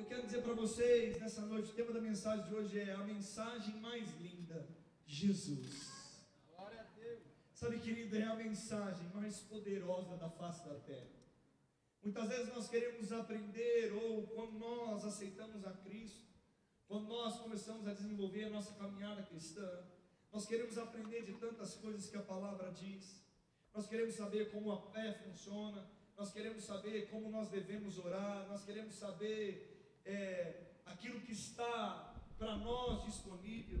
Eu quero dizer para vocês nessa noite, o tema da mensagem de hoje é a mensagem mais linda, Jesus. Glória a Deus. Sabe, querido, é a mensagem mais poderosa da face da terra. Muitas vezes nós queremos aprender, ou quando nós aceitamos a Cristo, quando nós começamos a desenvolver a nossa caminhada cristã, nós queremos aprender de tantas coisas que a palavra diz, nós queremos saber como a fé funciona, nós queremos saber como nós devemos orar, nós queremos saber é, aquilo que está para nós disponível.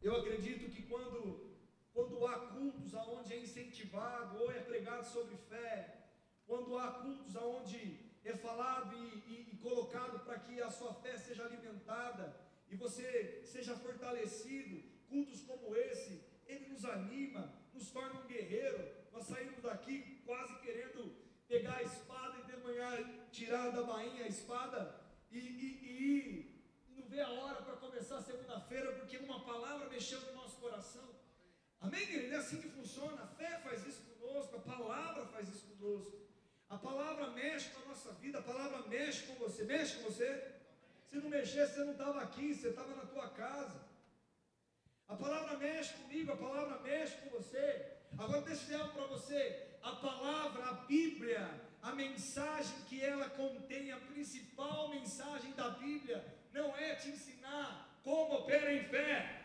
Eu acredito que quando, quando há cultos aonde é incentivado ou é pregado sobre fé, quando há cultos aonde é falado e, e, e colocado para que a sua fé seja alimentada e você seja fortalecido, cultos como esse, ele nos anima, nos torna um guerreiro. Nós saímos daqui quase querendo pegar a espada e de manhã tirar da bainha a espada e, e, e não ver a hora para começar segunda-feira, porque uma palavra mexeu no nosso coração. Amém, querido? É assim que funciona. A fé faz isso conosco, a palavra faz isso conosco. A palavra mexe com a nossa vida, a palavra mexe com você. Mexe com você? Se não mexesse, você não estava aqui, você estava na tua casa. A palavra mexe comigo, a palavra mexe com você. Agora deixa eu dizer algo para você. A palavra, a Bíblia, a mensagem que ela contém, a principal mensagem da Bíblia, não é te ensinar como opera em fé.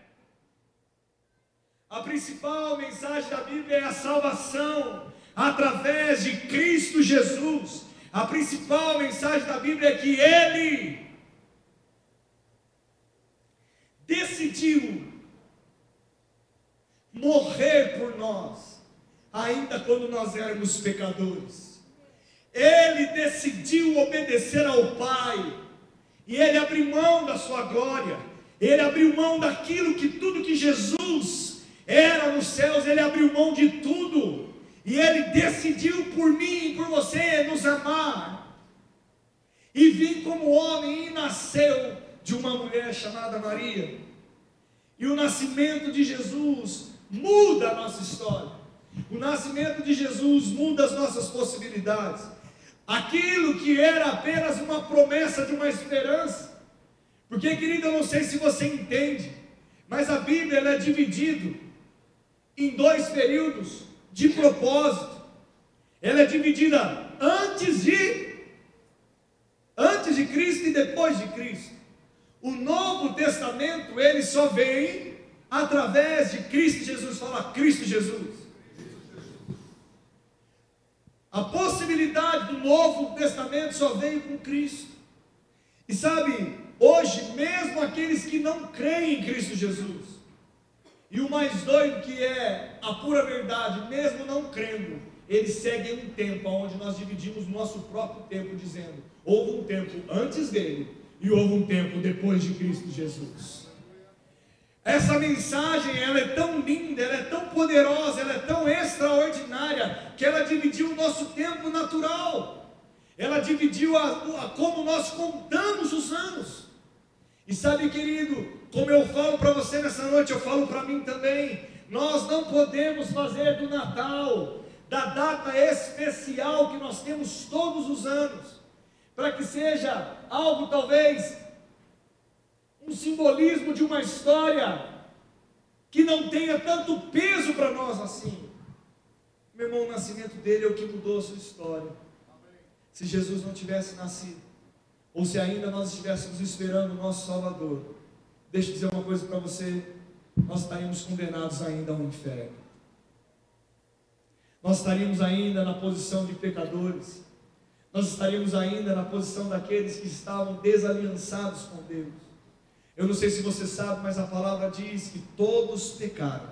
A principal mensagem da Bíblia é a salvação através de Cristo Jesus. A principal mensagem da Bíblia é que Ele decidiu morrer por nós, ainda quando nós éramos pecadores. Ele decidiu obedecer ao Pai, e ele abriu mão da sua glória, ele abriu mão daquilo que tudo que Jesus era nos céus, ele abriu mão de tudo e Ele decidiu por mim e por você nos amar. E vim como homem e nasceu de uma mulher chamada Maria. E o nascimento de Jesus muda a nossa história. O nascimento de Jesus muda as nossas possibilidades. Aquilo que era apenas uma promessa de uma esperança. Porque, querido, eu não sei se você entende, mas a Bíblia é dividida em dois períodos de propósito. Ela é dividida antes de antes de Cristo e depois de Cristo. O Novo Testamento, ele só vem através de Cristo Jesus, fala Cristo Jesus. A possibilidade do Novo Testamento só veio com Cristo. E sabe, hoje, mesmo aqueles que não creem em Cristo Jesus, e o mais doido que é a pura verdade, mesmo não crendo, eles seguem um tempo onde nós dividimos nosso próprio tempo, dizendo: houve um tempo antes dele e houve um tempo depois de Cristo Jesus. Essa mensagem, ela é tão linda, ela é tão poderosa, ela é tão extraordinária, que ela dividiu o nosso tempo natural. Ela dividiu a, a como nós contamos os anos. E sabe, querido, como eu falo para você nessa noite, eu falo para mim também. Nós não podemos fazer do Natal, da data especial que nós temos todos os anos, para que seja algo talvez um simbolismo de uma história que não tenha tanto peso para nós assim. Meu irmão, o nascimento dele é o que mudou a sua história. Se Jesus não tivesse nascido, ou se ainda nós estivéssemos esperando o nosso Salvador, Deixa eu dizer uma coisa para você: nós estaríamos condenados ainda ao inferno. Nós estaríamos ainda na posição de pecadores. Nós estaríamos ainda na posição daqueles que estavam desaliançados com Deus. Eu não sei se você sabe, mas a palavra diz que todos pecaram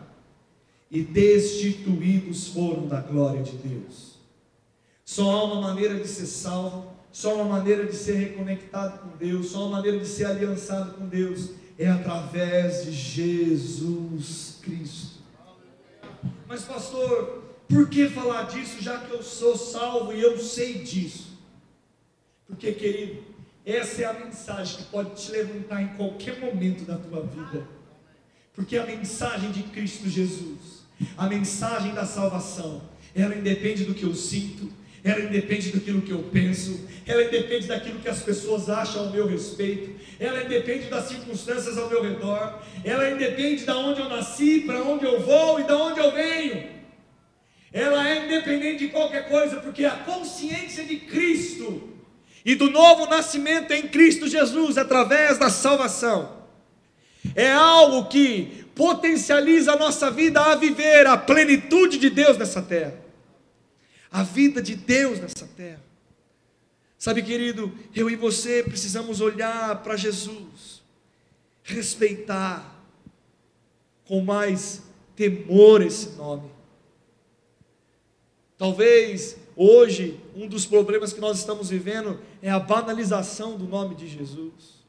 e destituídos foram da glória de Deus. Só há uma maneira de ser salvo, só uma maneira de ser reconectado com Deus, só uma maneira de ser aliançado com Deus, é através de Jesus Cristo. Mas, pastor, por que falar disso já que eu sou salvo e eu sei disso? Porque, querido, essa é a mensagem que pode te levantar em qualquer momento da tua vida. Porque a mensagem de Cristo Jesus, a mensagem da salvação, ela independe do que eu sinto, ela independe daquilo que eu penso, ela independe daquilo que as pessoas acham ao meu respeito, ela independe das circunstâncias ao meu redor, ela independe de onde eu nasci, para onde eu vou e de onde eu venho. Ela é independente de qualquer coisa, porque a consciência de Cristo e do novo nascimento em Cristo Jesus através da salvação é algo que potencializa a nossa vida a viver a plenitude de Deus nessa terra. A vida de Deus nessa terra. Sabe, querido, eu e você precisamos olhar para Jesus, respeitar com mais temor esse nome. Talvez hoje um dos problemas que nós estamos vivendo é a banalização do nome de Jesus.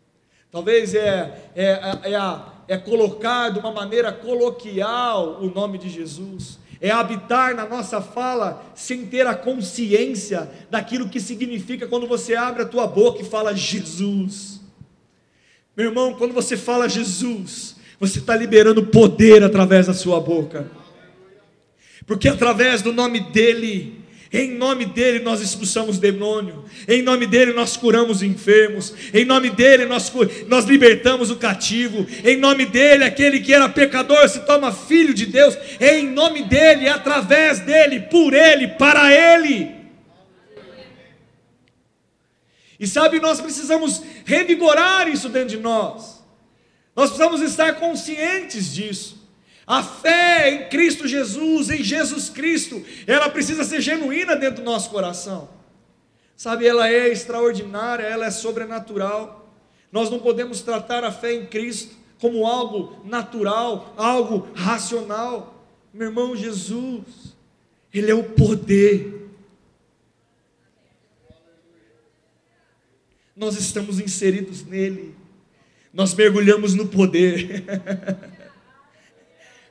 Talvez é, é, é, é, é colocar de uma maneira coloquial o nome de Jesus, é habitar na nossa fala sem ter a consciência daquilo que significa quando você abre a tua boca e fala Jesus. Meu irmão, quando você fala Jesus, você está liberando poder através da sua boca, porque através do nome dEle, em nome dele nós expulsamos demônio. Em nome dele nós curamos enfermos. Em nome dele nós, nós libertamos o cativo. Em nome dele, aquele que era pecador se torna filho de Deus. Em nome dele, através dele, por ele, para ele. E sabe, nós precisamos revigorar isso dentro de nós. Nós precisamos estar conscientes disso. A fé em Cristo Jesus, em Jesus Cristo, ela precisa ser genuína dentro do nosso coração. Sabe, ela é extraordinária, ela é sobrenatural. Nós não podemos tratar a fé em Cristo como algo natural, algo racional. Meu irmão Jesus, Ele é o poder. Nós estamos inseridos nele, nós mergulhamos no poder.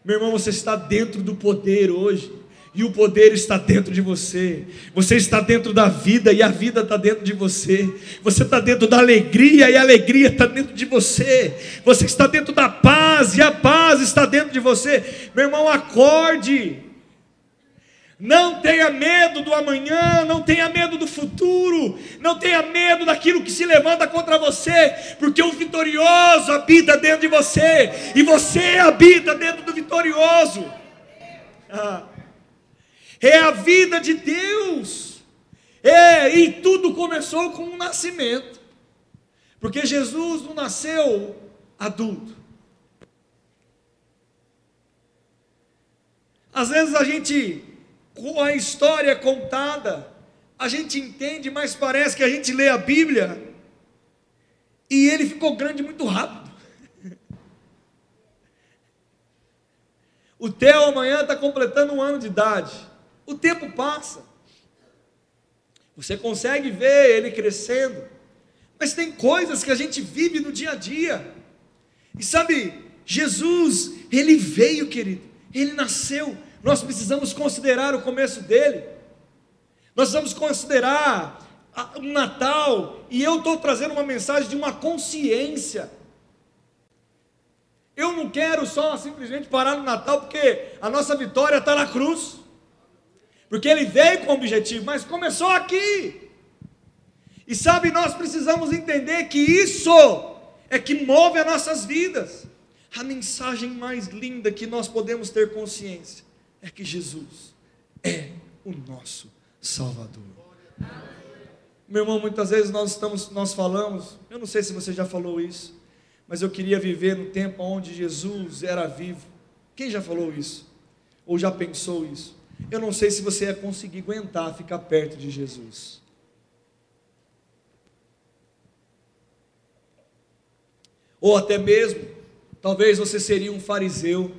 Meu irmão, você está dentro do poder hoje. E o poder está dentro de você. Você está dentro da vida e a vida está dentro de você. Você está dentro da alegria e a alegria está dentro de você. Você está dentro da paz e a paz está dentro de você. Meu irmão, acorde. Não tenha medo do amanhã, não tenha medo do futuro, não tenha medo daquilo que se levanta contra você, porque o vitorioso habita dentro de você, e você habita dentro do vitorioso. Ah. É a vida de Deus. É, e tudo começou com um nascimento. Porque Jesus não nasceu adulto. Às vezes a gente com a história contada, a gente entende, mas parece que a gente lê a Bíblia e ele ficou grande muito rápido. O Theo amanhã está completando um ano de idade. O tempo passa. Você consegue ver ele crescendo. Mas tem coisas que a gente vive no dia a dia. E sabe, Jesus, ele veio, querido. Ele nasceu nós precisamos considerar o começo dele. Nós precisamos considerar o Natal, e eu estou trazendo uma mensagem de uma consciência. Eu não quero só simplesmente parar no Natal, porque a nossa vitória está na cruz, porque ele veio com o objetivo, mas começou aqui. E sabe, nós precisamos entender que isso é que move as nossas vidas. A mensagem mais linda que nós podemos ter consciência é que Jesus é o nosso Salvador. Meu irmão, muitas vezes nós estamos, nós falamos, eu não sei se você já falou isso, mas eu queria viver no tempo onde Jesus era vivo. Quem já falou isso? Ou já pensou isso? Eu não sei se você ia conseguir aguentar ficar perto de Jesus. Ou até mesmo, talvez você seria um fariseu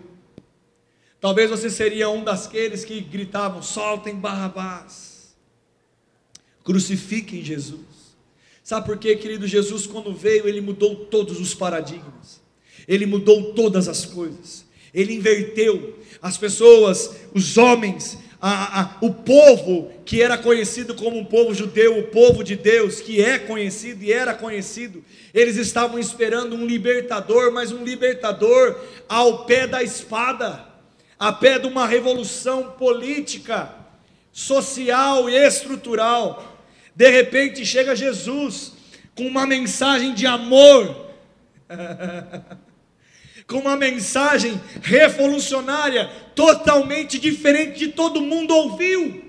Talvez você seria um daqueles que gritavam: soltem Barrabás, crucifiquem Jesus. Sabe por quê, querido? Jesus, quando veio, ele mudou todos os paradigmas, ele mudou todas as coisas, ele inverteu as pessoas, os homens, a, a, o povo que era conhecido como um povo judeu, o povo de Deus, que é conhecido e era conhecido, eles estavam esperando um libertador, mas um libertador ao pé da espada a pé de uma revolução política, social e estrutural. De repente chega Jesus com uma mensagem de amor, com uma mensagem revolucionária, totalmente diferente de todo mundo ouviu.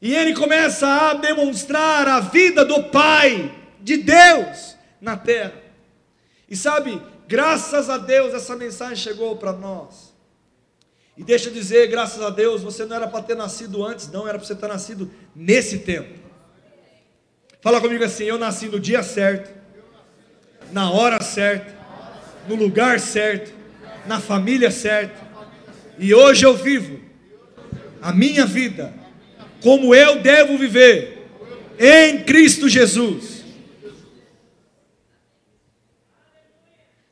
E ele começa a demonstrar a vida do Pai, de Deus, na terra. E sabe, graças a Deus essa mensagem chegou para nós. E deixa eu dizer, graças a Deus, você não era para ter nascido antes, não, era para você ter nascido nesse tempo. Fala comigo assim: eu nasci no dia certo, na hora certa, no lugar certo, na família certa, e hoje eu vivo a minha vida como eu devo viver em Cristo Jesus.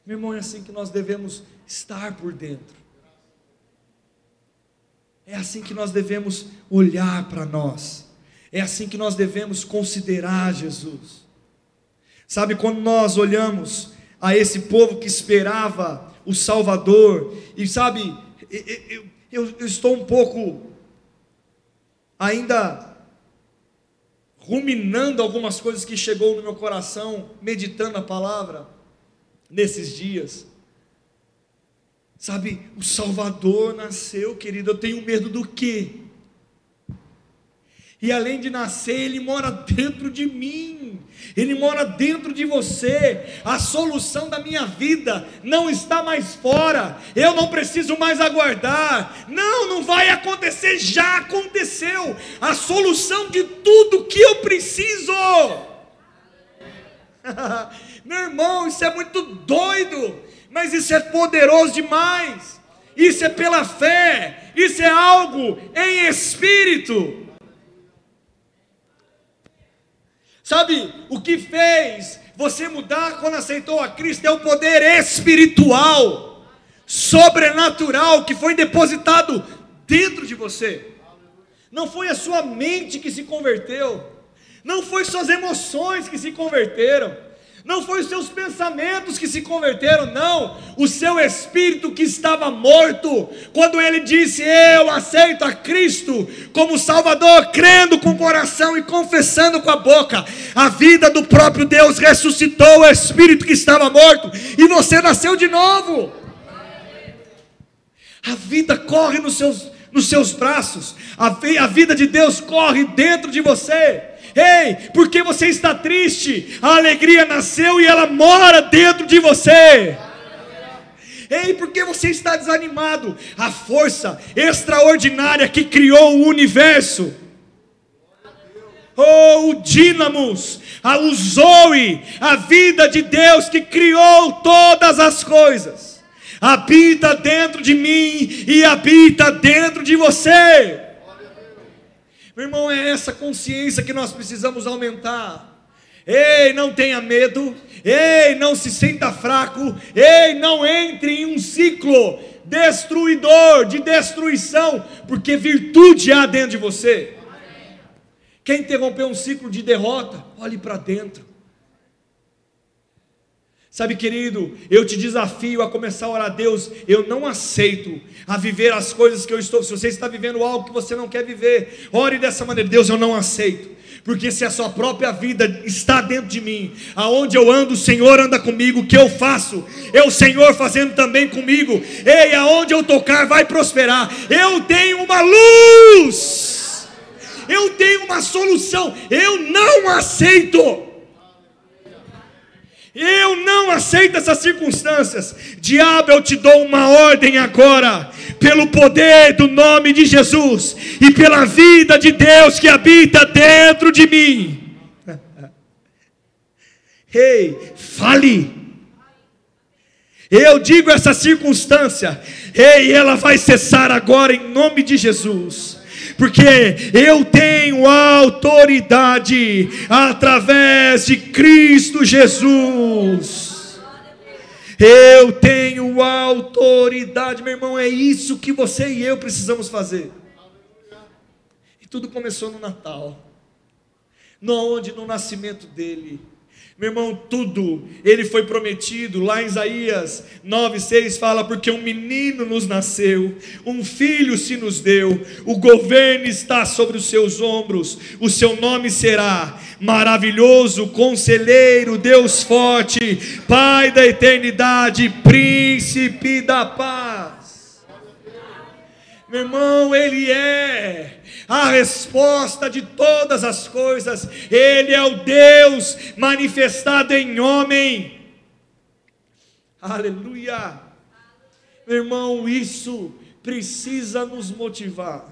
Meu irmão, é assim que nós devemos estar por dentro. É assim que nós devemos olhar para nós. É assim que nós devemos considerar Jesus. Sabe, quando nós olhamos a esse povo que esperava o Salvador, e sabe, eu, eu, eu estou um pouco ainda ruminando algumas coisas que chegou no meu coração, meditando a palavra nesses dias. Sabe, o Salvador nasceu, querido. Eu tenho medo do quê? E além de nascer, ele mora dentro de mim. Ele mora dentro de você. A solução da minha vida não está mais fora. Eu não preciso mais aguardar. Não, não vai acontecer, já aconteceu. A solução de tudo que eu preciso. Meu irmão, isso é muito doido mas isso é poderoso demais. Isso é pela fé, isso é algo em espírito. Sabe, o que fez você mudar quando aceitou a Cristo é o poder espiritual, sobrenatural, que foi depositado dentro de você. Não foi a sua mente que se converteu, não foi suas emoções que se converteram, não foi os seus pensamentos que se converteram, não. O seu espírito que estava morto, quando ele disse: Eu aceito a Cristo como Salvador, crendo com o coração e confessando com a boca. A vida do próprio Deus ressuscitou o espírito que estava morto e você nasceu de novo. A vida corre nos seus, nos seus braços, a, a vida de Deus corre dentro de você. Ei, porque você está triste? A alegria nasceu e ela mora dentro de você. Ei, porque você está desanimado? A força extraordinária que criou o universo. Oh, o dínamos, a, Zoe, a vida de Deus que criou todas as coisas, habita dentro de mim e habita dentro de você. Meu irmão, é essa consciência que nós precisamos aumentar. Ei, não tenha medo. Ei, não se sinta fraco. Ei, não entre em um ciclo destruidor, de destruição, porque virtude há dentro de você. Quer interromper um ciclo de derrota? Olhe para dentro. Sabe, querido, eu te desafio a começar a orar a Deus. Eu não aceito a viver as coisas que eu estou. Se você está vivendo algo que você não quer viver, ore dessa maneira. Deus, eu não aceito. Porque se a sua própria vida está dentro de mim, aonde eu ando, o Senhor anda comigo, o que eu faço, é o Senhor fazendo também comigo. Ei, aonde eu tocar vai prosperar. Eu tenho uma luz. Eu tenho uma solução. Eu não aceito eu não aceito essas circunstâncias. Diabo, eu te dou uma ordem agora, pelo poder do nome de Jesus e pela vida de Deus que habita dentro de mim. Ei, fale. Eu digo essa circunstância, ei, ela vai cessar agora em nome de Jesus porque eu tenho autoridade através de Cristo Jesus. Eu tenho autoridade, meu irmão, é isso que você e eu precisamos fazer. E tudo começou no Natal, no onde no nascimento dele Meu irmão, tudo ele foi prometido. Lá em Isaías 9:6 fala: "Porque um menino nos nasceu, um filho se nos deu, o governo está sobre os seus ombros. O seu nome será Maravilhoso, Conselheiro, Deus forte, Pai da eternidade, Príncipe da paz." Meu irmão, ele é a resposta de todas as coisas. Ele é o Deus manifestado em homem. Aleluia. Meu irmão, isso precisa nos motivar.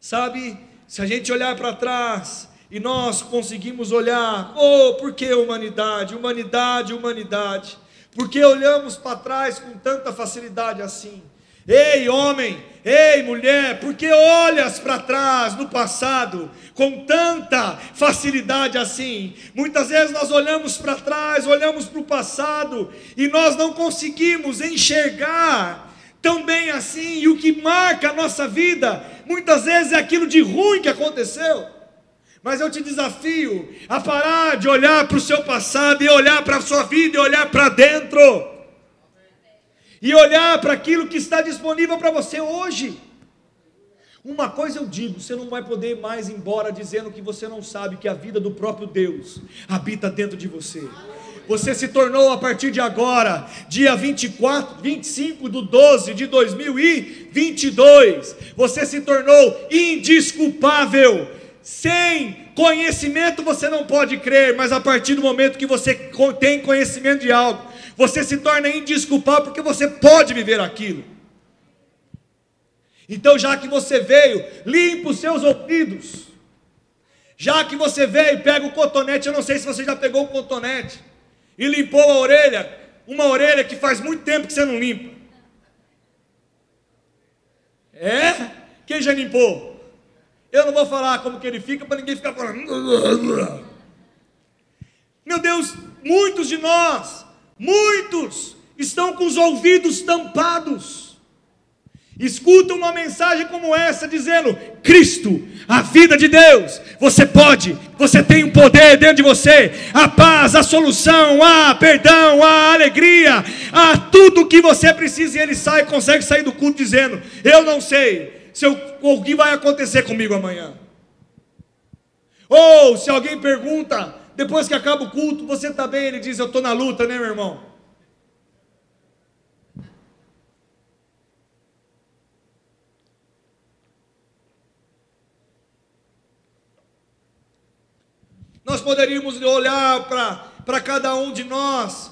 Sabe, se a gente olhar para trás e nós conseguimos olhar, oh, por que humanidade, humanidade, humanidade? Por que olhamos para trás com tanta facilidade assim? Ei, homem, ei, mulher, por que olhas para trás no passado com tanta facilidade assim? Muitas vezes nós olhamos para trás, olhamos para o passado e nós não conseguimos enxergar tão bem assim, e o que marca a nossa vida, muitas vezes é aquilo de ruim que aconteceu. Mas eu te desafio a parar de olhar para o seu passado e olhar para a sua vida e olhar para dentro e olhar para aquilo que está disponível para você hoje. Uma coisa eu digo: você não vai poder mais ir embora dizendo que você não sabe que a vida do próprio Deus habita dentro de você. Você se tornou a partir de agora, dia 24, 25 do 12 de 2022, você se tornou indisculpável. Sem conhecimento você não pode crer, mas a partir do momento que você tem conhecimento de algo, você se torna indisculpável porque você pode viver aquilo. Então, já que você veio, limpa os seus ouvidos. Já que você veio, pega o cotonete. Eu não sei se você já pegou o cotonete e limpou a orelha, uma orelha que faz muito tempo que você não limpa. É? Quem já limpou? Eu não vou falar como que ele fica para ninguém ficar falando. Meu Deus, muitos de nós Muitos estão com os ouvidos tampados. Escutam uma mensagem como essa dizendo: Cristo, a vida de Deus, você pode, você tem um poder dentro de você, a paz, a solução, a perdão, a alegria, a tudo que você precisa. E ele sai, consegue sair do culto dizendo: Eu não sei se eu, o que vai acontecer comigo amanhã. Ou se alguém pergunta, depois que acaba o culto, você está bem? Ele diz: Eu estou na luta, né, meu irmão? Nós poderíamos olhar para cada um de nós,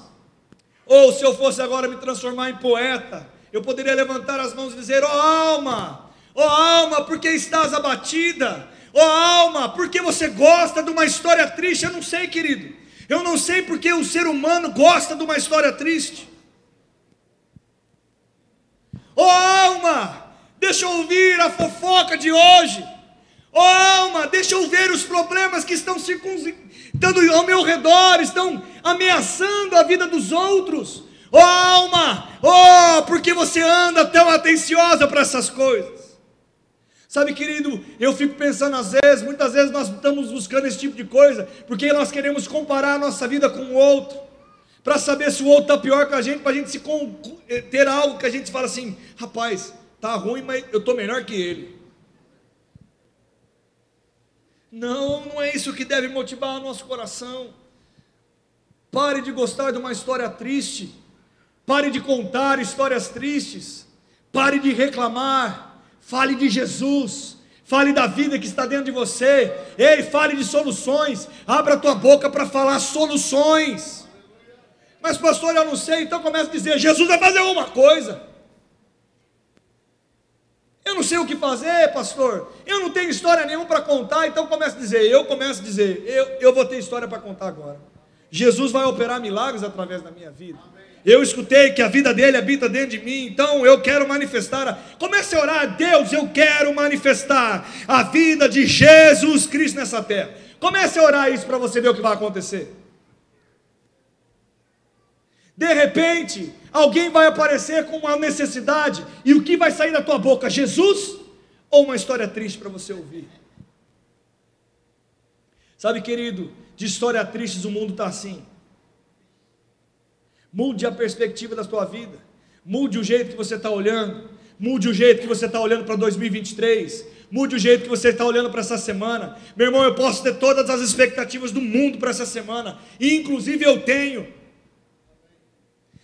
ou se eu fosse agora me transformar em poeta, eu poderia levantar as mãos e dizer: Ó oh, alma, ó oh, alma, por que estás abatida? Ó oh, alma, porque você gosta de uma história triste? Eu não sei, querido. Eu não sei porque o ser humano gosta de uma história triste. Ó oh, alma, deixa eu ouvir a fofoca de hoje. Ó oh, alma, deixa eu ver os problemas que estão circundando ao meu redor, estão ameaçando a vida dos outros. Ó alma, ó, porque você anda tão atenciosa para essas coisas. Sabe, querido, eu fico pensando às vezes, muitas vezes nós estamos buscando esse tipo de coisa, porque nós queremos comparar a nossa vida com o outro, para saber se o outro está pior que a gente, para a gente se eh, ter algo que a gente fala assim, rapaz, tá ruim, mas eu estou melhor que ele. Não, não é isso que deve motivar o nosso coração. Pare de gostar de uma história triste. Pare de contar histórias tristes. Pare de reclamar. Fale de Jesus. Fale da vida que está dentro de você. Ei, fale de soluções. Abra a tua boca para falar soluções. Mas, pastor, eu não sei. Então começa a dizer: Jesus vai fazer uma coisa. Eu não sei o que fazer, pastor. Eu não tenho história nenhuma para contar. Então começa a dizer: Eu começo a dizer: Eu, eu vou ter história para contar agora. Jesus vai operar milagres através da minha vida. Eu escutei que a vida dele habita dentro de mim, então eu quero manifestar. Comece a orar, Deus, eu quero manifestar a vida de Jesus Cristo nessa terra. Comece a orar isso para você ver o que vai acontecer. De repente, alguém vai aparecer com uma necessidade, e o que vai sair da tua boca? Jesus ou uma história triste para você ouvir? Sabe, querido, de história tristes o mundo está assim. Mude a perspectiva da sua vida, mude o jeito que você está olhando, mude o jeito que você está olhando para 2023, mude o jeito que você está olhando para essa semana. Meu irmão, eu posso ter todas as expectativas do mundo para essa semana, e inclusive eu tenho.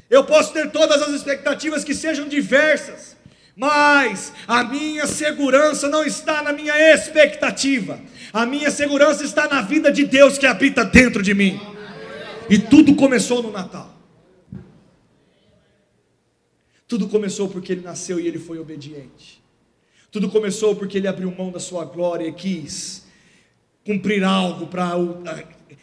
Eu posso ter todas as expectativas que sejam diversas, mas a minha segurança não está na minha expectativa, a minha segurança está na vida de Deus que habita dentro de mim. E tudo começou no Natal. Tudo começou porque ele nasceu e ele foi obediente. Tudo começou porque ele abriu mão da sua glória e quis cumprir algo para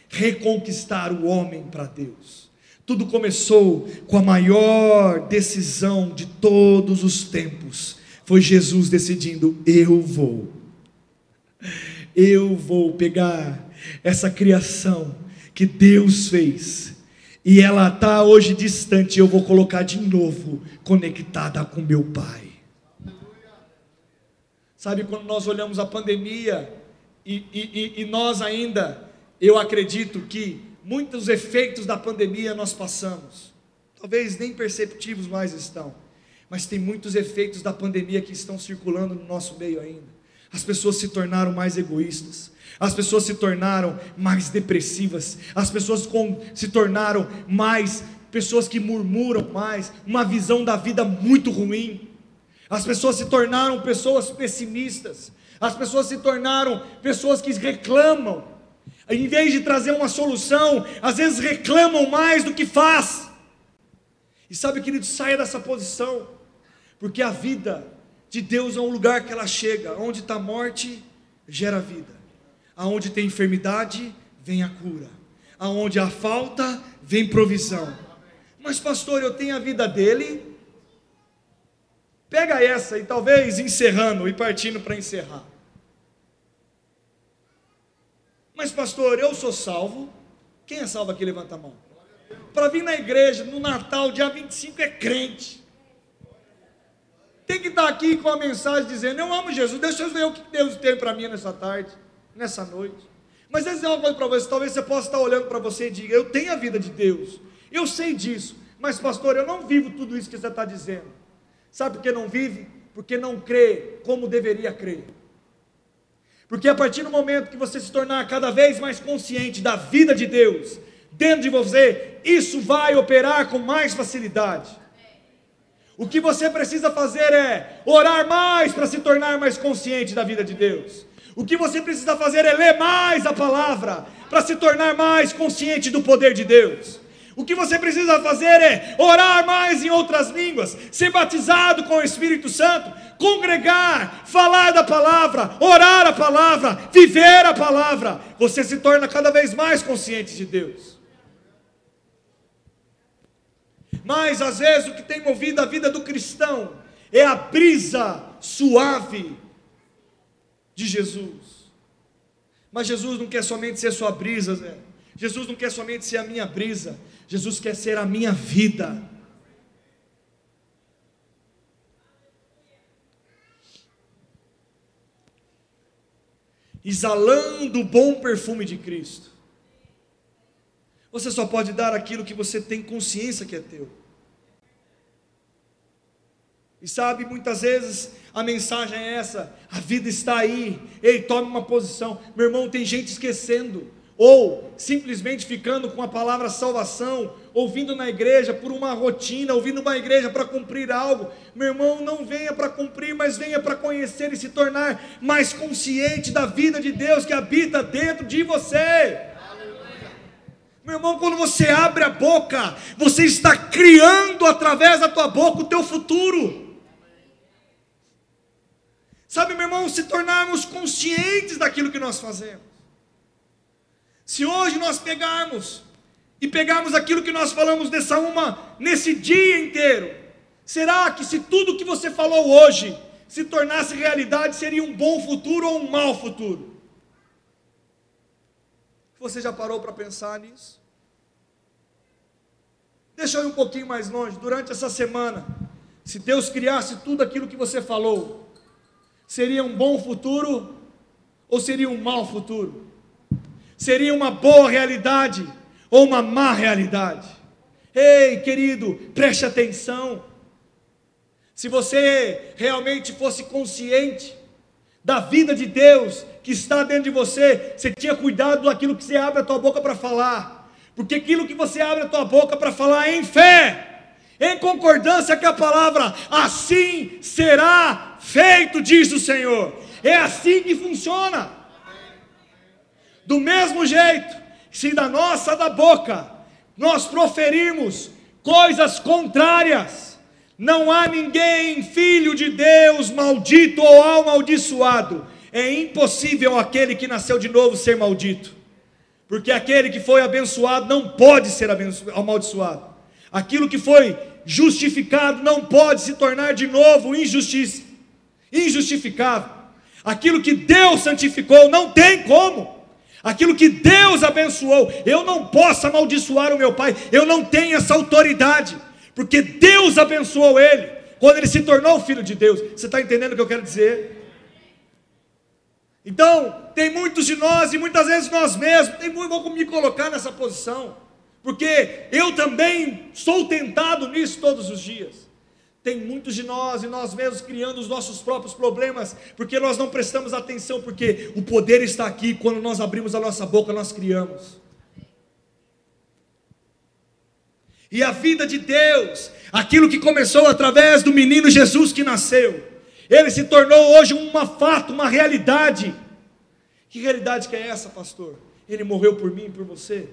reconquistar o homem para Deus. Tudo começou com a maior decisão de todos os tempos. Foi Jesus decidindo: eu vou. Eu vou pegar essa criação que Deus fez e ela está hoje distante, eu vou colocar de novo conectada com meu Pai. Sabe, quando nós olhamos a pandemia e, e, e nós ainda, eu acredito que muitos efeitos da pandemia nós passamos, talvez nem perceptivos mais estão, mas tem muitos efeitos da pandemia que estão circulando no nosso meio ainda. As pessoas se tornaram mais egoístas, as pessoas se tornaram mais depressivas, as pessoas com, se tornaram mais pessoas que murmuram mais, uma visão da vida muito ruim. As pessoas se tornaram pessoas pessimistas, as pessoas se tornaram pessoas que reclamam, em vez de trazer uma solução, às vezes reclamam mais do que faz. E sabe, querido, saia dessa posição, porque a vida de Deus é um lugar que ela chega, onde está morte, gera vida. Aonde tem enfermidade, vem a cura. Aonde há falta, vem provisão. Mas, pastor, eu tenho a vida dele. Pega essa e talvez encerrando e partindo para encerrar. Mas, pastor, eu sou salvo. Quem é salvo aqui? Levanta a mão. Para vir na igreja no Natal, dia 25, é crente. Tem que estar aqui com a mensagem dizendo: Eu amo Jesus, deixa eu ver o que Deus tem para mim nessa tarde nessa noite. Mas eu dizer uma coisa para você, talvez você possa estar olhando para você e diga, eu tenho a vida de Deus, eu sei disso, mas pastor, eu não vivo tudo isso que você está dizendo. Sabe por que não vive? Porque não crê como deveria crer. Porque a partir do momento que você se tornar cada vez mais consciente da vida de Deus dentro de você, isso vai operar com mais facilidade. O que você precisa fazer é orar mais para se tornar mais consciente da vida de Deus. O que você precisa fazer é ler mais a palavra para se tornar mais consciente do poder de Deus. O que você precisa fazer é orar mais em outras línguas, ser batizado com o Espírito Santo, congregar, falar da palavra, orar a palavra, viver a palavra. Você se torna cada vez mais consciente de Deus. Mas às vezes o que tem movido a vida do cristão é a brisa suave de Jesus. Mas Jesus não quer somente ser sua brisa, Zé. Jesus não quer somente ser a minha brisa. Jesus quer ser a minha vida. Exalando o bom perfume de Cristo. Você só pode dar aquilo que você tem consciência que é teu. E sabe, muitas vezes a mensagem é essa: a vida está aí, ei, tome uma posição. Meu irmão, tem gente esquecendo, ou simplesmente ficando com a palavra salvação, ouvindo na igreja por uma rotina, ouvindo uma igreja para cumprir algo. Meu irmão, não venha para cumprir, mas venha para conhecer e se tornar mais consciente da vida de Deus que habita dentro de você. Meu irmão, quando você abre a boca, você está criando através da tua boca o teu futuro. Sabe, meu irmão, se tornarmos conscientes daquilo que nós fazemos. Se hoje nós pegarmos e pegarmos aquilo que nós falamos dessa uma nesse dia inteiro, será que se tudo que você falou hoje se tornasse realidade, seria um bom futuro ou um mau futuro? Você já parou para pensar nisso? Deixa eu ir um pouquinho mais longe. Durante essa semana, se Deus criasse tudo aquilo que você falou, Seria um bom futuro ou seria um mau futuro? seria uma boa realidade ou uma má realidade. Ei, querido, preste atenção. Se você realmente fosse consciente da vida de Deus que está dentro de você, você tinha cuidado daquilo que você abre a tua boca para falar. Porque aquilo que você abre a tua boca para falar é em fé, em concordância com a palavra, assim será feito, diz o Senhor. É assim que funciona. Do mesmo jeito, se da nossa da boca nós proferirmos coisas contrárias, não há ninguém, filho de Deus, maldito ou amaldiçoado. É impossível aquele que nasceu de novo ser maldito, porque aquele que foi abençoado não pode ser amaldiçoado. Aquilo que foi justificado não pode se tornar de novo injustiça, injustificável. Aquilo que Deus santificou não tem como. Aquilo que Deus abençoou, eu não posso amaldiçoar o meu pai, eu não tenho essa autoridade, porque Deus abençoou ele, quando ele se tornou filho de Deus. Você está entendendo o que eu quero dizer? Então, tem muitos de nós, e muitas vezes nós mesmos, tem, vou me colocar nessa posição, porque eu também sou tentado nisso todos os dias. Tem muitos de nós e nós mesmos criando os nossos próprios problemas, porque nós não prestamos atenção, porque o poder está aqui, quando nós abrimos a nossa boca, nós criamos. E a vida de Deus, aquilo que começou através do menino Jesus que nasceu, ele se tornou hoje um fato, uma realidade. Que realidade que é essa, pastor? Ele morreu por mim e por você.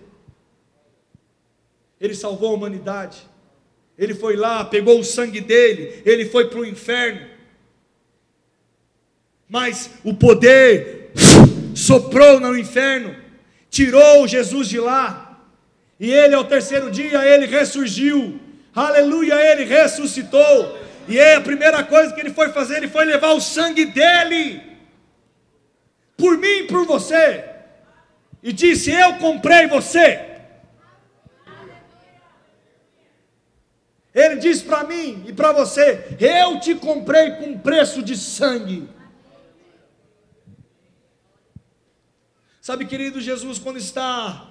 Ele salvou a humanidade. Ele foi lá, pegou o sangue dele, ele foi para o inferno. Mas o poder soprou no inferno, tirou Jesus de lá. E ele, ao terceiro dia, ele ressurgiu. Aleluia, ele ressuscitou. E aí a primeira coisa que ele foi fazer, ele foi levar o sangue dele. Por mim e por você. E disse: Eu comprei você. Ele diz para mim e para você: Eu te comprei com preço de sangue. Sabe, querido Jesus, quando está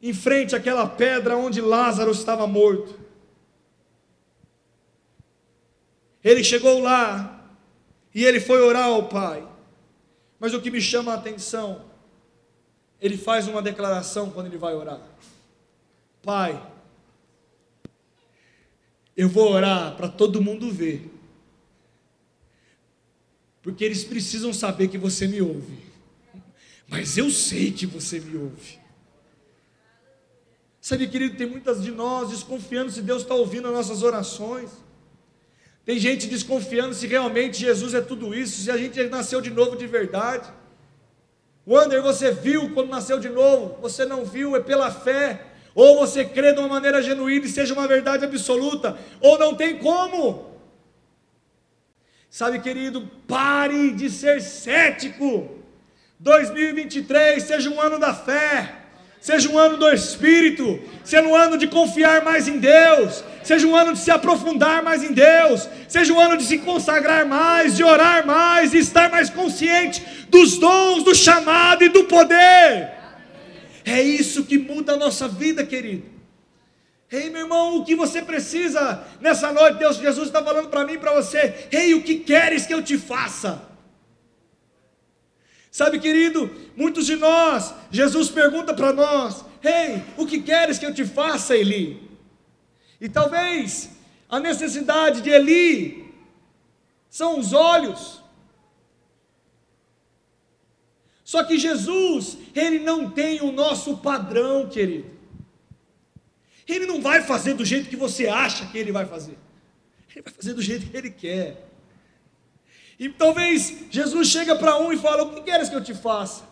em frente àquela pedra onde Lázaro estava morto, ele chegou lá e ele foi orar ao Pai. Mas o que me chama a atenção, ele faz uma declaração quando ele vai orar: Pai, eu vou orar para todo mundo ver. Porque eles precisam saber que você me ouve. Mas eu sei que você me ouve. Sabe, querido, tem muitas de nós desconfiando se Deus está ouvindo as nossas orações. Tem gente desconfiando se realmente Jesus é tudo isso, se a gente nasceu de novo de verdade. Wander, você viu quando nasceu de novo? Você não viu, é pela fé. Ou você crê de uma maneira genuína e seja uma verdade absoluta, ou não tem como. Sabe, querido, pare de ser cético. 2023 seja um ano da fé, seja um ano do Espírito, seja um ano de confiar mais em Deus, seja um ano de se aprofundar mais em Deus, seja um ano de se consagrar mais, de orar mais, e estar mais consciente dos dons, do chamado e do poder. É isso que muda a nossa vida, querido. Ei, meu irmão, o que você precisa nessa noite? Deus, Jesus está falando para mim para você. Ei, o que queres que eu te faça? Sabe, querido, muitos de nós, Jesus pergunta para nós: Ei, o que queres que eu te faça, Eli? E talvez a necessidade de Eli são os olhos. Só que Jesus, ele não tem o nosso padrão, querido. Ele não vai fazer do jeito que você acha que ele vai fazer. Ele vai fazer do jeito que ele quer. E talvez Jesus chega para um e fala: O que queres que eu te faça?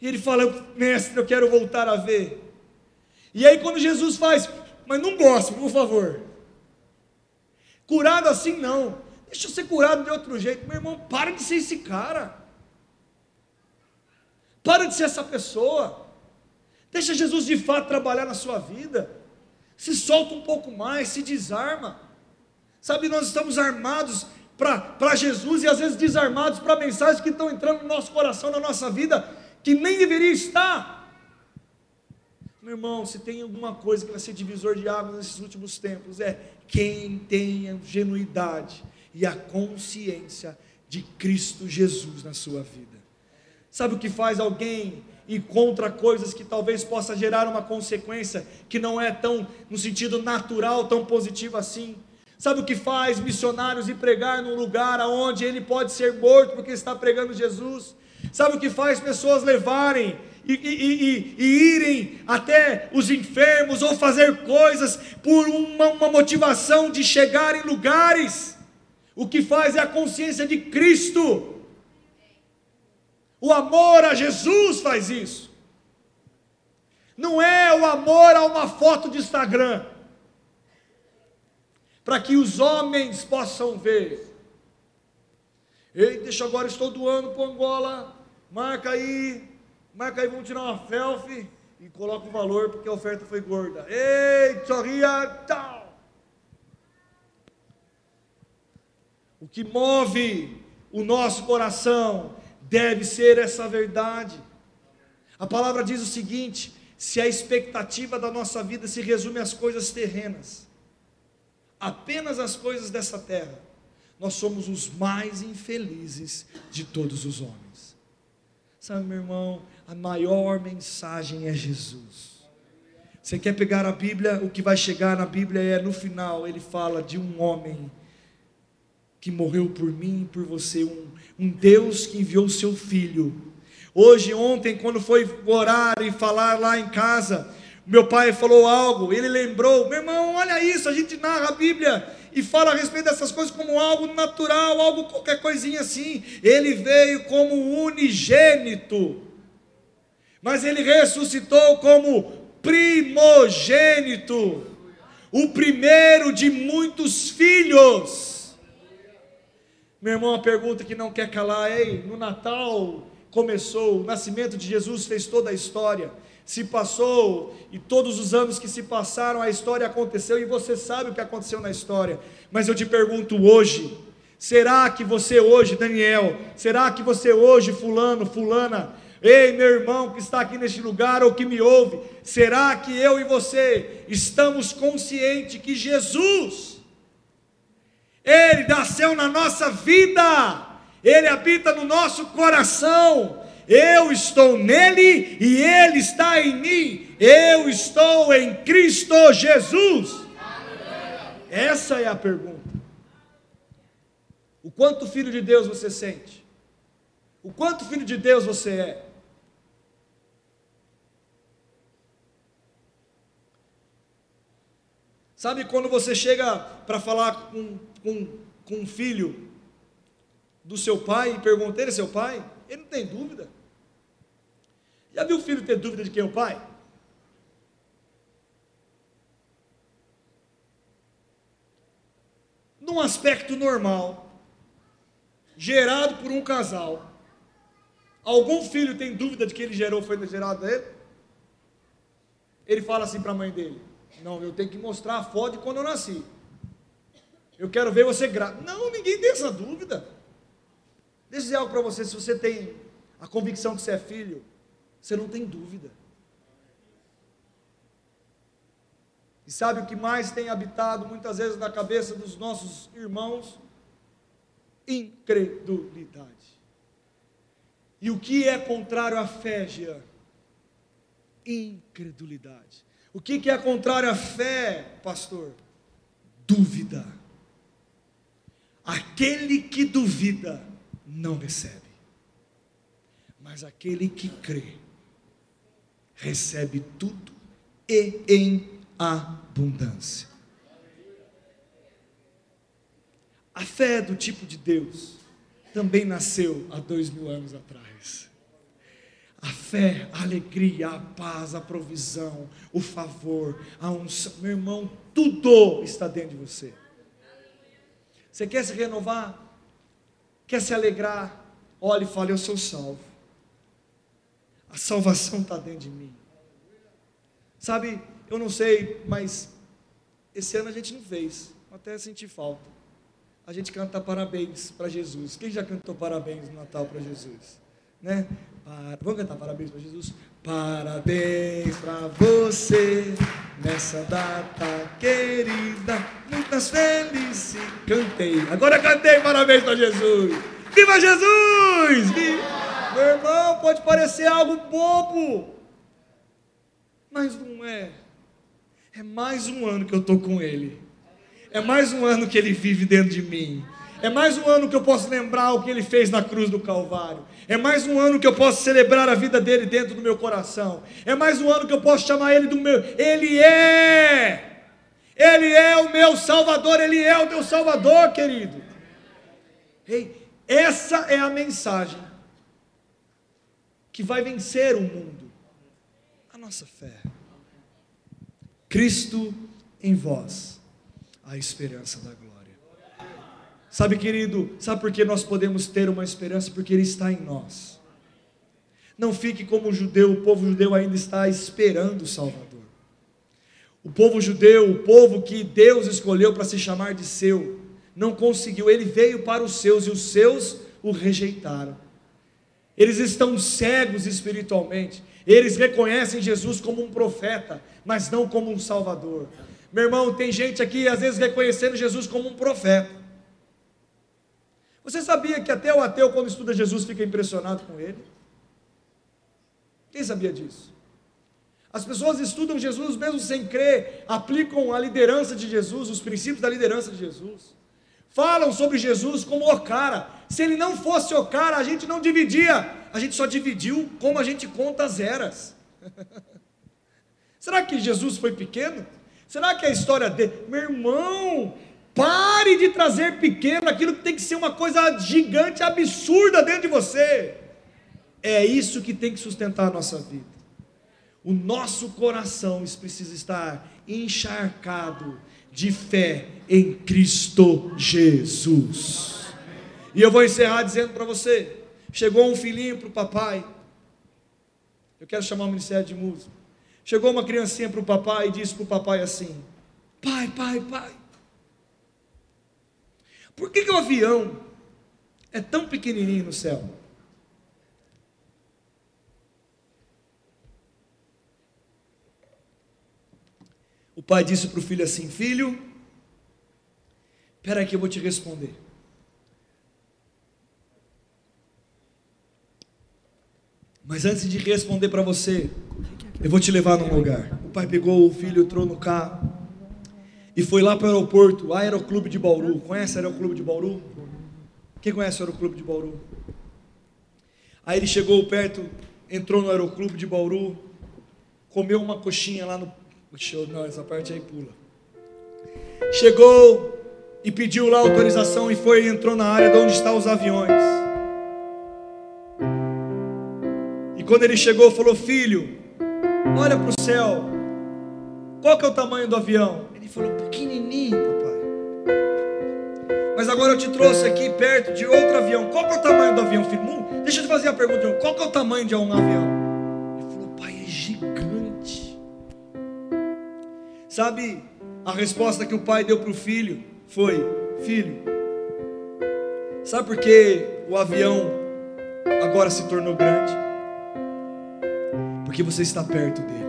E ele fala: Mestre, eu quero voltar a ver. E aí, quando Jesus faz, mas não gosto, por favor. Curado assim, não. Deixa eu ser curado de outro jeito. Meu irmão, para de ser esse cara. Para de ser essa pessoa. Deixa Jesus de fato trabalhar na sua vida. Se solta um pouco mais, se desarma. Sabe, nós estamos armados para Jesus e às vezes desarmados para mensagens que estão entrando no nosso coração, na nossa vida, que nem deveria estar. Meu irmão, se tem alguma coisa que vai ser divisor de águas nesses últimos tempos, é quem tem a genuidade e a consciência de Cristo Jesus na sua vida. Sabe o que faz alguém ir contra coisas que talvez possa gerar uma consequência que não é tão no sentido natural, tão positivo assim? Sabe o que faz missionários ir pregar num lugar onde ele pode ser morto porque está pregando Jesus? Sabe o que faz pessoas levarem e, e, e, e, irem até os enfermos ou fazer coisas por uma, uma motivação de chegar em lugares? O que faz é a consciência de Cristo. O amor a Jesus faz isso. Não é o amor a uma foto de Instagram para que os homens possam ver. Ei, deixa agora, estou doando para Angola, marca aí, marca aí, vamos tirar uma selfie e coloca o valor porque a oferta foi gorda. Ei, sorria, tal. O que move o nosso coração deve ser essa verdade. A palavra diz o seguinte: se a expectativa da nossa vida se resume às coisas terrenas, apenas as coisas dessa terra, nós somos os mais infelizes de todos os homens. Sabe, meu irmão, a maior mensagem é Jesus. Você quer pegar a Bíblia? O que vai chegar na Bíblia é no final, ele fala de um homem que morreu por mim e por você, um, um Deus que enviou o seu filho. Hoje, ontem, quando foi orar e falar lá em casa, meu pai falou algo, ele lembrou, meu irmão, olha isso, a gente narra a Bíblia e fala a respeito dessas coisas como algo natural, algo qualquer coisinha assim. Ele veio como unigênito, mas ele ressuscitou como primogênito, o primeiro de muitos filhos. Meu irmão, a pergunta que não quer calar, ei, no Natal começou, o nascimento de Jesus fez toda a história se passou e todos os anos que se passaram, a história aconteceu e você sabe o que aconteceu na história. Mas eu te pergunto hoje: será que você hoje, Daniel, será que você hoje, Fulano, Fulana, ei meu irmão que está aqui neste lugar ou que me ouve, será que eu e você estamos conscientes que Jesus, Ele nasceu na nossa vida, Ele habita no nosso coração, eu estou nele e ele está em mim. Eu estou em Cristo Jesus. Essa é a pergunta. O quanto filho de Deus você sente? O quanto filho de Deus você é? Sabe quando você chega para falar com, com, com um filho do seu pai e pergunta: ele é seu pai? Ele não tem dúvida. Já viu o filho ter dúvida de quem é o pai? Num aspecto normal, gerado por um casal, algum filho tem dúvida de que ele gerou foi gerado dele? Ele fala assim para a mãe dele: Não, eu tenho que mostrar a foto de quando eu nasci. Eu quero ver você grávida. Não, ninguém tem essa dúvida. Deixa eu dizer algo para você: se você tem a convicção que você é filho, você não tem dúvida. E sabe o que mais tem habitado muitas vezes na cabeça dos nossos irmãos? Incredulidade. E o que é contrário à fé, Jean? Incredulidade. O que é contrário à fé, pastor? Dúvida. Aquele que duvida não recebe, mas aquele que crê recebe tudo e em abundância. A fé do tipo de Deus também nasceu há dois mil anos atrás. A fé, a alegria, a paz, a provisão, o favor, a unção, meu irmão, tudo está dentro de você. Você quer se renovar? Quer se alegrar? Olhe e fale: Eu sou salvo. A salvação está dentro de mim. Sabe, eu não sei, mas esse ano a gente não fez, até senti falta. A gente canta parabéns para Jesus. Quem já cantou parabéns no Natal para Jesus? Né? Para... Vamos cantar parabéns para Jesus? Parabéns para você nessa data querida, muitas felizes. Cantei, agora cantei parabéns para Jesus. Viva Jesus! Viva! Meu irmão, pode parecer algo bobo, mas não é. É mais um ano que eu estou com Ele. É mais um ano que Ele vive dentro de mim. É mais um ano que eu posso lembrar o que Ele fez na cruz do Calvário. É mais um ano que eu posso celebrar a vida dele dentro do meu coração. É mais um ano que eu posso chamar Ele do meu. Ele é. Ele é o meu Salvador. Ele é o teu Salvador, querido. Ei, essa é a mensagem que vai vencer o mundo. A nossa fé. Cristo em vós, a esperança da glória. Sabe, querido, sabe por que nós podemos ter uma esperança? Porque Ele está em nós. Não fique como o judeu, o povo judeu ainda está esperando o Salvador. O povo judeu, o povo que Deus escolheu para se chamar de seu, não conseguiu, ele veio para os seus e os seus o rejeitaram. Eles estão cegos espiritualmente. Eles reconhecem Jesus como um profeta, mas não como um salvador. Meu irmão, tem gente aqui às vezes reconhecendo Jesus como um profeta. Você sabia que até o ateu, quando estuda Jesus, fica impressionado com ele? Quem sabia disso? As pessoas estudam Jesus mesmo sem crer, aplicam a liderança de Jesus, os princípios da liderança de Jesus. Falam sobre Jesus como o cara. Se ele não fosse o cara, a gente não dividia. A gente só dividiu como a gente conta as eras. Será que Jesus foi pequeno? Será que a história dele. Meu irmão, pare de trazer pequeno aquilo que tem que ser uma coisa gigante, absurda dentro de você. É isso que tem que sustentar a nossa vida. O nosso coração precisa estar encharcado de fé em Cristo Jesus. E eu vou encerrar dizendo para você: chegou um filhinho para o papai. Eu quero chamar o Ministério de Música. Chegou uma criancinha para o papai e disse para o papai assim: Pai, pai, pai, por que, que o avião é tão pequenininho no céu? O pai disse para o filho assim: Filho, espera aqui, eu vou te responder. Mas antes de responder para você, eu vou te levar num lugar. O pai pegou o filho, entrou no carro e foi lá para o aeroporto, Aeroclube de Bauru. Conhece o Aeroclube de Bauru? Quem conhece o Aeroclube de Bauru? Aí ele chegou perto, entrou no Aeroclube de Bauru, comeu uma coxinha lá no não, essa parte aí pula. Chegou e pediu lá autorização e foi entrou na área de onde estão os aviões. E quando ele chegou, falou: "Filho, olha para o céu. Qual que é o tamanho do avião?" Ele falou: "Pequenininho, papai." Mas agora eu te trouxe aqui perto de outro avião. Qual é o tamanho do avião, filho? Deixa eu te fazer a pergunta. Qual é o tamanho de um avião? Sabe, a resposta que o pai deu para o filho foi: Filho, sabe por que o avião agora se tornou grande? Porque você está perto dele.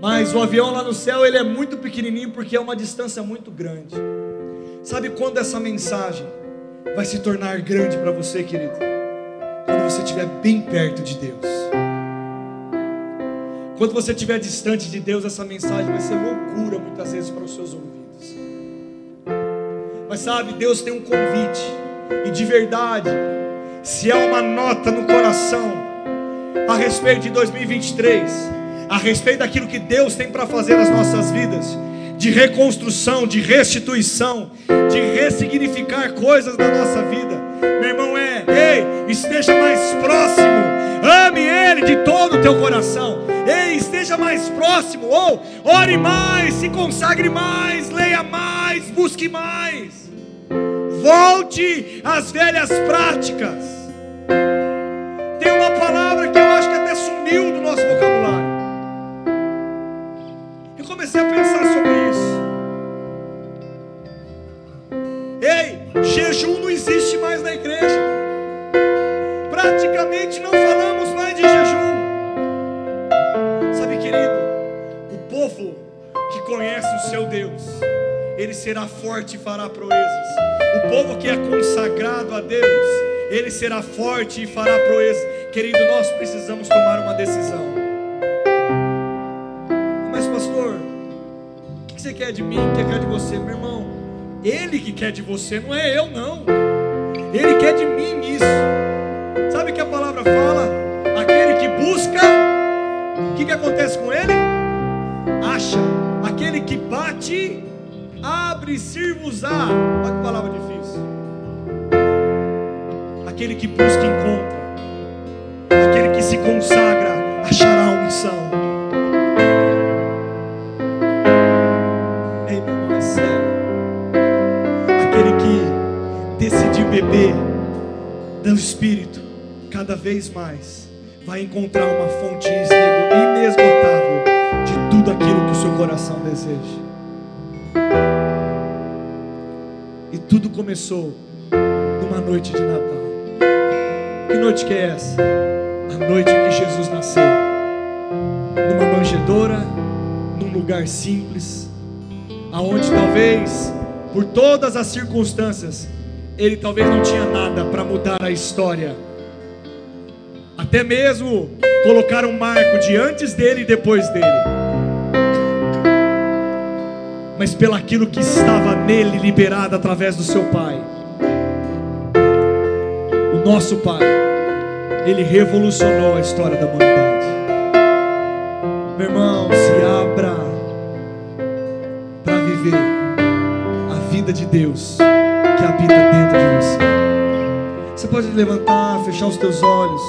Mas o avião lá no céu ele é muito pequenininho porque é uma distância muito grande. Sabe quando essa mensagem vai se tornar grande para você, querido? Quando você estiver bem perto de Deus. Quando você estiver distante de Deus, essa mensagem vai ser loucura muitas vezes para os seus ouvidos. Mas sabe, Deus tem um convite, e de verdade, se há uma nota no coração a respeito de 2023, a respeito daquilo que Deus tem para fazer nas nossas vidas, de reconstrução, de restituição, de ressignificar coisas na nossa vida, meu irmão, é, ei, esteja mais próximo, ame Ele de todo o teu coração Ei, esteja mais próximo, ou ore mais, se consagre mais, leia mais, busque mais. Volte às velhas práticas. Tem uma palavra que eu acho que até sumiu do nosso vocabulário comecei a pensar sobre isso. Ei, jejum não existe mais na igreja. Praticamente não falamos mais de jejum. Sabe, querido, o povo que conhece o seu Deus, ele será forte e fará proezas. O povo que é consagrado a Deus, ele será forte e fará proezas. Querido, nós precisamos tomar uma decisão. Quer de mim? O que quer de você, meu irmão? Ele que quer de você, não é eu, não. Ele quer de mim isso. Sabe o que a palavra fala? Aquele que busca, o que, que acontece com ele? Acha. Aquele que bate, abre sirvos-á. Olha que palavra difícil. Aquele que busca, encontra. Aquele que se consagra, do Espírito cada vez mais vai encontrar uma fonte inesgotável de tudo aquilo que o seu coração deseja. E tudo começou numa noite de Natal. Que noite que é essa? A noite em que Jesus nasceu. Numa manjedoura, num lugar simples, aonde talvez por todas as circunstâncias ele talvez não tinha nada para mudar a história. Até mesmo colocar um marco de antes dele e depois dele. Mas pelaquilo que estava nele liberado através do seu pai. O nosso pai, ele revolucionou a história da humanidade. Meu irmão, se abra para viver a vida de Deus habita dentro de você. Você pode levantar, fechar os teus olhos,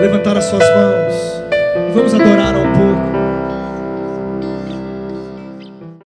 levantar as suas mãos, e vamos adorar pouco.